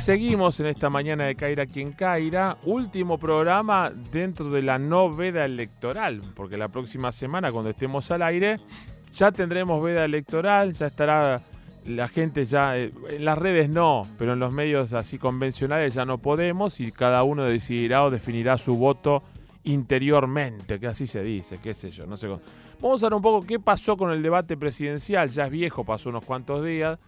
seguimos en esta mañana de Caira quien Caira, último programa dentro de la no veda electoral, porque la próxima semana cuando estemos al aire ya tendremos veda electoral, ya estará la gente ya, eh, en las redes no, pero en los medios así convencionales ya no podemos y cada uno decidirá o definirá su voto interiormente, que así se dice, qué sé yo, no sé. Vamos a ver un poco qué pasó con el debate presidencial, ya es viejo, pasó unos cuantos días.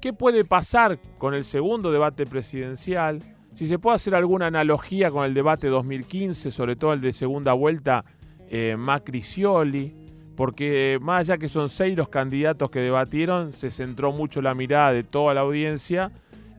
¿Qué puede pasar con el segundo debate presidencial? Si se puede hacer alguna analogía con el debate 2015, sobre todo el de segunda vuelta eh, Macri-Scioli, porque más allá que son seis los candidatos que debatieron, se centró mucho la mirada de toda la audiencia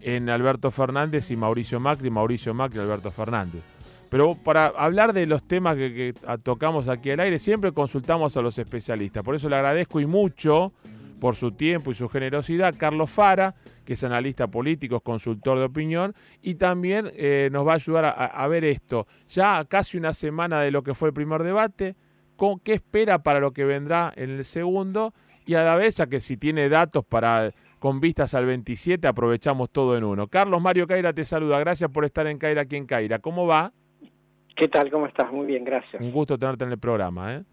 en Alberto Fernández y Mauricio Macri, Mauricio Macri y Alberto Fernández. Pero para hablar de los temas que tocamos aquí al aire, siempre consultamos a los especialistas. Por eso le agradezco y mucho por su tiempo y su generosidad, Carlos Fara, que es analista político, consultor de opinión, y también eh, nos va a ayudar a, ver esto. Ya casi una semana de lo que fue el primer debate, con qué espera para lo que vendrá en el segundo, y a la vez a que si tiene datos para con vistas al 27, aprovechamos todo en uno. Carlos Mario Caira te saluda, gracias por estar en Caira aquí en Caira. ¿Cómo va? ¿Qué tal? ¿Cómo estás? Muy bien, gracias. Un gusto tenerte en el programa, ¿eh?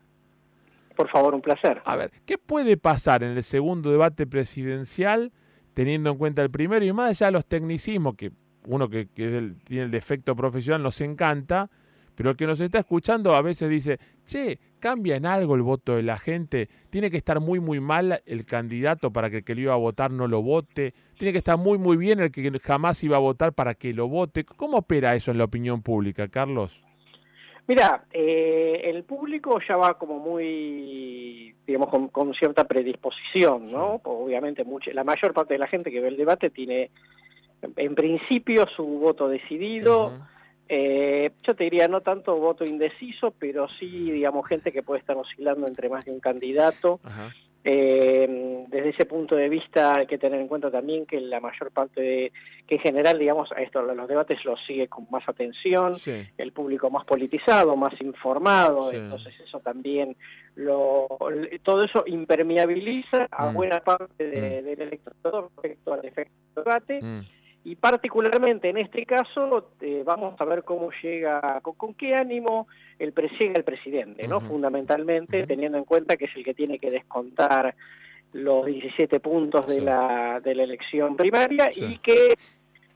Por favor, un placer. A ver, ¿qué puede pasar en el segundo debate presidencial teniendo en cuenta el primero y más allá de los tecnicismos, que uno que, tiene el defecto profesional nos encanta, pero el que nos está escuchando a veces dice, che, ¿cambia en algo el voto de la gente? ¿Tiene que estar muy, muy mal el candidato para que el que lo iba a votar no lo vote? ¿Tiene que estar muy, muy bien el que jamás iba a votar para que lo vote? ¿Cómo opera eso en la opinión pública, Carlos? Mira, eh, el público ya va como muy, digamos, con, cierta predisposición, ¿no? Obviamente, mucha, la mayor parte de la gente que ve el debate tiene, en principio, su voto decidido. eh, yo te diría, no tanto voto indeciso, pero sí, digamos, gente que puede estar oscilando entre más de un candidato. Eh, desde ese punto de vista hay que tener en cuenta también que la mayor parte de, que en general, digamos, a esto los debates los sigue con más atención, el público más politizado, más informado, entonces eso también lo, todo eso impermeabiliza a mm. buena parte mm. del electorado respecto al efecto debate. Mm y particularmente en este caso eh, vamos a ver cómo llega, con, qué ánimo el llega el presidente, ¿no? Fundamentalmente, teniendo en cuenta que es el que tiene que descontar los 17 puntos de, la, de la elección primaria y que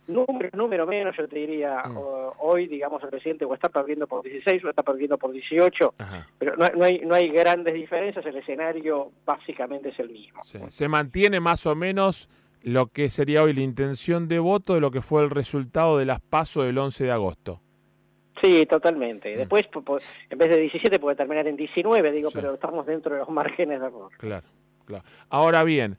número, número menos, yo te diría, mm. hoy, digamos, el presidente o está perdiendo por 16 o está perdiendo por 18, pero no, no, hay, no hay grandes diferencias, el escenario básicamente es el mismo. Se mantiene más o menos lo que sería hoy la intención de voto de lo que fue el resultado de las PASO del 11 de agosto. Sí, totalmente. Mm. Después, en vez de 17, puede terminar en 19, digo, pero estamos dentro de los márgenes de error. Claro, claro. Ahora bien,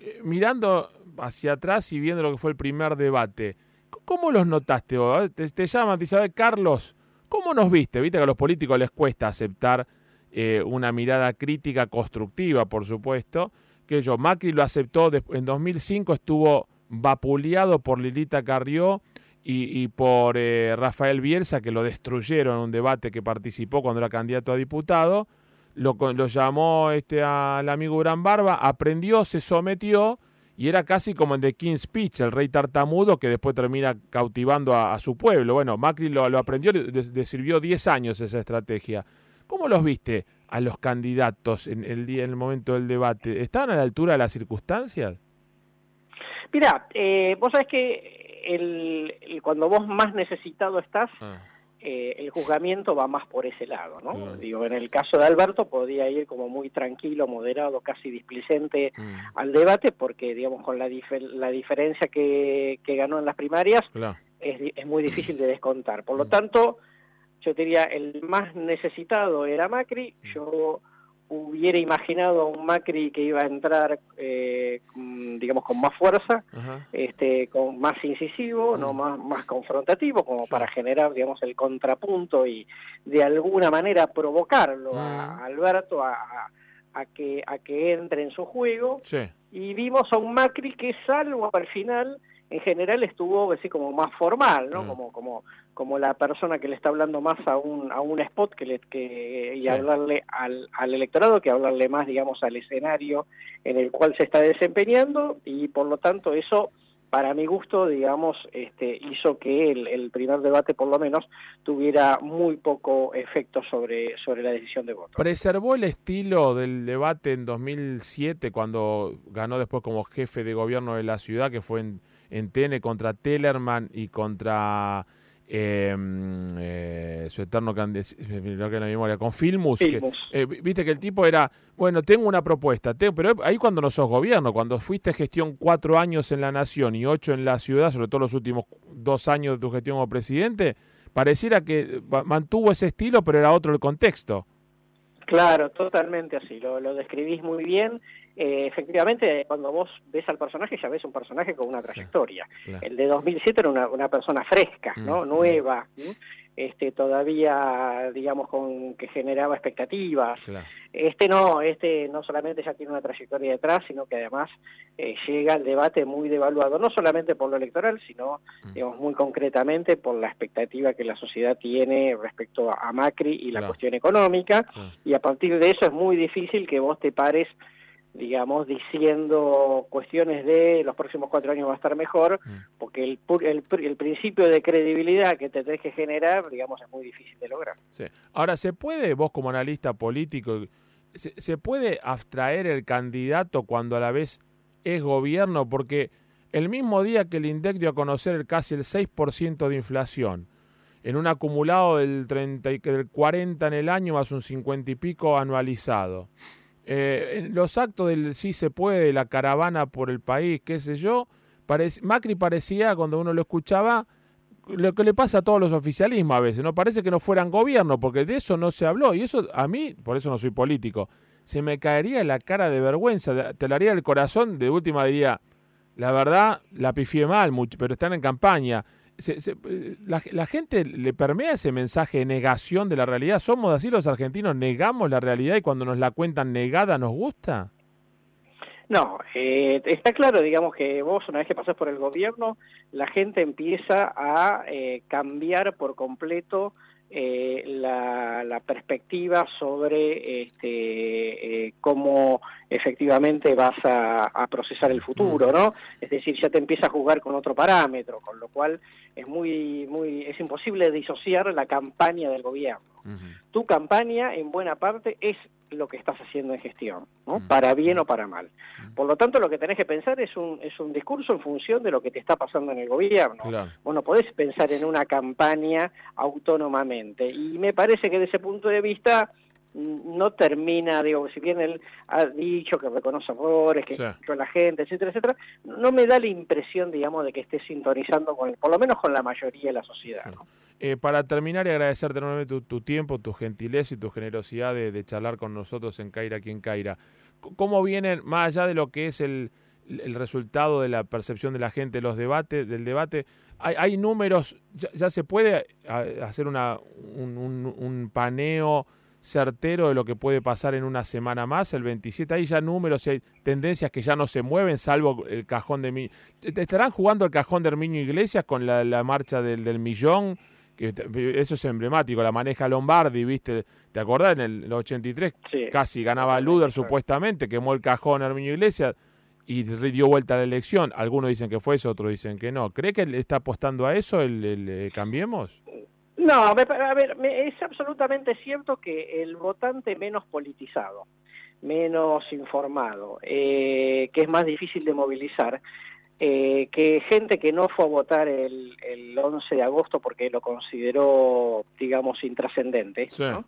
eh, mirando hacia atrás y viendo lo que fue el primer debate, ¿cómo los notaste Te, te llaman, te dicen, Carlos, ¿cómo nos viste? Viste que a los políticos les cuesta aceptar eh, una mirada crítica, constructiva, por supuesto que yo, Macri lo aceptó, en 2005 estuvo vapuleado por Lilita Carrió y, por eh, Rafael Bielsa, que lo destruyeron en un debate que participó cuando era candidato a diputado. Lo, llamó este, al amigo Gran Barba, aprendió, se sometió y era casi como en The King's Speech, el rey tartamudo que después termina cautivando a, su pueblo. Bueno, Macri lo, aprendió, le, sirvió 10 años esa estrategia. ¿Cómo los viste a los candidatos en el día, en el momento del debate? ¿Estaban a la altura de las circunstancias? Mira, eh, vos sabés que el, cuando vos más necesitado estás, ah. eh, el juzgamiento va más por ese lado, ¿no? Digo, en el caso de Alberto podía ir como muy tranquilo, moderado, casi displicente mm. al debate, porque, digamos, con la, la diferencia que, que, ganó en las primarias, es, es, muy difícil de descontar. Por lo mm. tanto yo diría el más necesitado era Macri, mm. yo hubiera imaginado a un Macri que iba a entrar, eh, digamos, con más fuerza, este, con más incisivo, no mm. más, más confrontativo, como para generar, digamos, el contrapunto y de alguna manera provocarlo a, mm. Alberto a, a, que a que entre en su juego. Y vimos a un Macri que salvo al final en general estuvo así como más formal, ¿no? Como, como, como la persona que le está hablando más a un, a un spot que le, que, y hablarle al, al electorado que hablarle más, digamos, al escenario en el cual se está desempeñando y por lo tanto eso para mi gusto, digamos, este, hizo que el, primer debate, por lo menos, tuviera muy poco efecto sobre, sobre la decisión de voto. ¿Preservó el estilo del debate en 2007, cuando ganó después como jefe de gobierno de la ciudad, que fue en, en TN contra Tellerman y contra Em, eh, su eterno que la memoria, con Filmus. Eh, viste que el tipo era, bueno, tengo una propuesta, pero ahí cuando no sos gobierno, cuando fuiste gestión cuatro años en la nación y ocho en la ciudad, sobre todo los últimos dos años de tu gestión como presidente, pareciera que mantuvo ese estilo, pero era otro el contexto. Claro, totalmente así, lo, lo describís muy bien. Eh, efectivamente, cuando vos ves al personaje, ya ves un personaje con una trayectoria. El de 2007 era una, una persona fresca, ¿no? Mm, Nueva, este todavía, digamos, con que generaba expectativas. Este no, este no solamente ya tiene una trayectoria detrás, sino que además eh, llega al debate muy devaluado, no solamente por lo electoral, sino, mm. digamos, muy concretamente por la expectativa que la sociedad tiene respecto a Macri y la cuestión económica. Y a partir de eso es muy difícil que vos te pares digamos, diciendo cuestiones de los próximos cuatro años va a estar mejor, mm. porque el, el, el, principio de credibilidad que te tenés que generar, digamos, es muy difícil de lograr. Sí. Ahora, ¿se puede, vos como analista político, se, se puede abstraer el candidato cuando a la vez es gobierno? Porque el mismo día que el INDEC dio a conocer el casi el 6% de inflación, en un acumulado del, 30, del 40 en el año más un 50 y pico anualizado, eh, los actos del sí se puede, la caravana por el país, qué sé yo, Macri parecía, cuando uno lo escuchaba, lo que le pasa a todos los oficialismos a veces, ¿no? Parece que no fueran gobierno, porque de eso no se habló. Y eso a mí, por eso no soy político, se me caería la cara de vergüenza, te la haría el corazón, de última diría, la verdad, la pifié mal, mucho, pero están en campaña la, gente le permea ese mensaje de negación de la realidad. ¿Somos así los argentinos? ¿Negamos la realidad y cuando nos la cuentan negada nos gusta? No, eh, está claro, digamos que vos una vez que pasás por el gobierno, la gente empieza a eh, cambiar por completo eh, la, la, perspectiva sobre este, eh, cómo efectivamente vas a, procesar el futuro, ¿no? Es decir, ya te empieza a jugar con otro parámetro, con lo cual es muy, muy, es imposible disociar la campaña del gobierno. Tu campaña, en buena parte, es lo que estás haciendo en gestión, ¿no? Para bien o para mal. Por lo tanto, lo que tenés que pensar es un, es un discurso en función de lo que te está pasando en el gobierno. Vos no podés pensar en una campaña autónomamente. Y me parece que desde ese punto de vista no termina, digo, si bien él ha dicho que reconoce errores, que sí. la gente, etcétera, etcétera, no me da la impresión, digamos, de que esté sintonizando con, por lo menos con la mayoría de la sociedad. Eh, para terminar y agradecerte nuevamente tu, tiempo, tu gentileza y tu generosidad de, charlar con nosotros en Caira, aquí en Caira. ¿Cómo vienen, más allá de lo que es el, resultado de la percepción de la gente, los debates, del debate, hay, números, ya, se puede hacer una, un paneo certero de lo que puede pasar en una semana más, el 27. Hay ya números y hay tendencias que ya no se mueven, salvo el cajón de mi ¿Estarán jugando el cajón de Herminio Iglesias con la, marcha del, del, millón? Que eso es emblemático, la maneja Lombardi, ¿viste? ¿Te acordás? En el 83 casi ganaba Luder supuestamente, quemó el cajón Herminio Iglesias y dio vuelta a la elección. Algunos dicen que fue eso, otros dicen que no. ¿Cree que está apostando a eso el, el eh, Cambiemos? No, a ver, es absolutamente cierto que el votante menos politizado, menos informado, eh, que es más difícil de movilizar, eh, que gente que no fue a votar el, el 11 de agosto porque lo consideró, digamos, intrascendente, ¿no?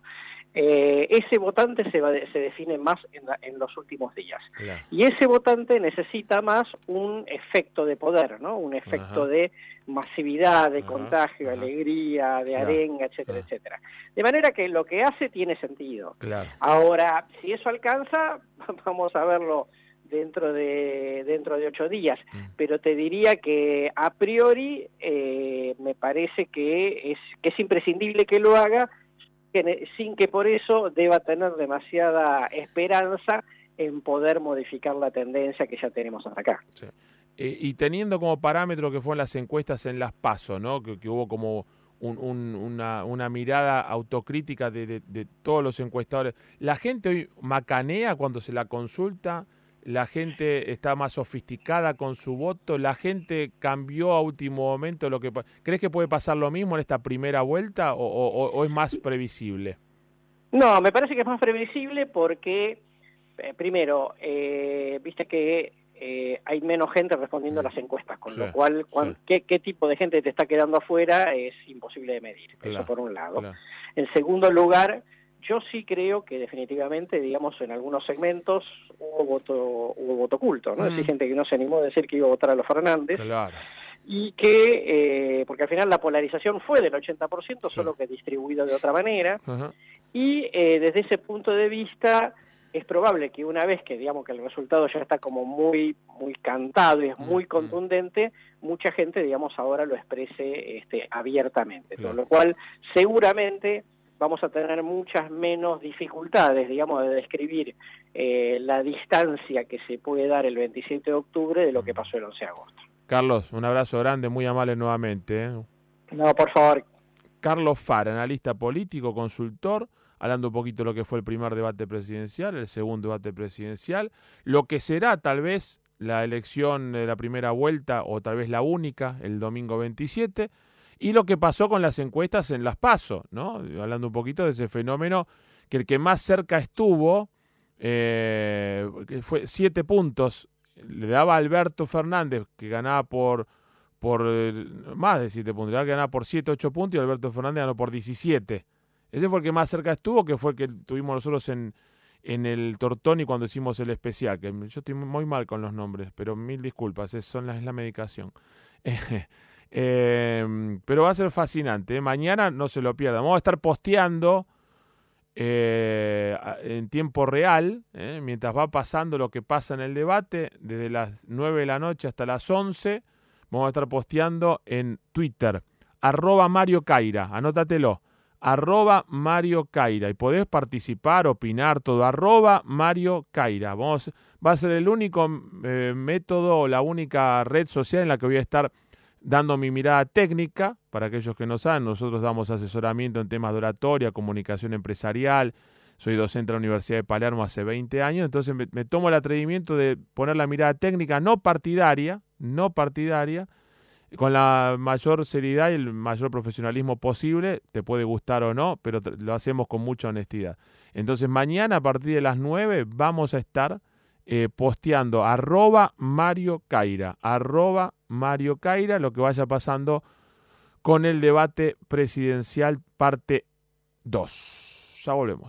Eh, ese votante se, se define más en, los últimos días. Y ese votante necesita más un efecto de poder, ¿no? Un efecto de masividad, de contagio, de alegría, de arenga, etcétera, etcétera. De manera que lo que hace tiene sentido. Ahora, si eso alcanza, vamos a verlo dentro de dentro de ocho días mm. pero te diría que a priori eh, me parece que es que es imprescindible que lo haga sin que por eso deba tener demasiada esperanza en poder modificar la tendencia que ya tenemos hasta acá. Eh, y teniendo como parámetro que fueron las encuestas en las PASO, ¿no? que, hubo como una, mirada autocrítica de, todos los encuestadores, ¿la gente hoy macanea cuando se la consulta? La gente está más sofisticada con su voto, la gente cambió a último momento lo que... ¿Crees que puede pasar lo mismo en esta primera vuelta o, es más previsible? No, me parece que es más previsible porque, eh, primero, eh, viste que eh, hay menos gente respondiendo a las encuestas, con lo cual, ¿qué, tipo de gente te está quedando afuera es imposible de medir, eso por un lado. En segundo lugar, yo sí creo que definitivamente, digamos, en algunos segmentos hubo voto, hubo voto oculto, ¿no? Es decir, mm. gente que no se animó a decir que iba a votar a los Fernández. Y que, eh, porque al final la polarización fue del 80%, solo que distribuido de otra manera. Y eh, desde ese punto de vista, es probable que una vez que digamos que el resultado ya está como muy muy cantado y es muy mm, mm. contundente, mucha gente digamos ahora lo exprese este abiertamente, con lo cual seguramente vamos a tener muchas menos dificultades, digamos, de describir eh, la distancia que se puede dar el 27 de octubre de lo que pasó el 11 de agosto. Carlos, un abrazo grande, muy amable nuevamente. ¿eh? No, por favor. Carlos Far, analista político, consultor, hablando un poquito de lo que fue el primer debate presidencial, el segundo debate presidencial, lo que será tal vez la elección de la primera vuelta o tal vez la única el domingo 27 y lo que pasó con las encuestas en las PASO, ¿no? Hablando un poquito de ese fenómeno, que el que más cerca estuvo, eh, fue siete puntos, le daba a Alberto Fernández, que ganaba por, por eh, más de siete puntos, que ganaba por siete, ocho puntos, y Alberto Fernández ganó por 17. Ese fue el que más cerca estuvo, que fue el que tuvimos nosotros en, en el Tortoni cuando hicimos el especial, que yo estoy muy mal con los nombres, pero mil disculpas, es, son la, es la medicación. Em, pero va a ser fascinante. ¿eh? Mañana no se lo pierdan. Vamos a estar posteando eh, en tiempo real, ¿eh? mientras va pasando lo que pasa en el debate, desde las 9 de la noche hasta las 11. Vamos a estar posteando en Twitter, arroba Mario Caira, anótatelo, arroba Mario Caira. Y podés participar, opinar, todo, arroba Mario Caira. Vamos, va a ser el único método o la única red social en la que voy a estar dando mi mirada técnica, para aquellos que no saben, nosotros damos asesoramiento en temas de oratoria, comunicación empresarial, soy docente de la Universidad de Palermo hace 20 años, entonces me, tomo el atrevimiento de poner la mirada técnica no partidaria, no partidaria, con la mayor seriedad y el mayor profesionalismo posible, te puede gustar o no, pero lo hacemos con mucha honestidad. Entonces mañana a partir de las 9 vamos a estar eh, posteando arroba Mario Caira, arroba Mario Caira, lo que vaya pasando con el debate presidencial parte 2. Ya volvemos.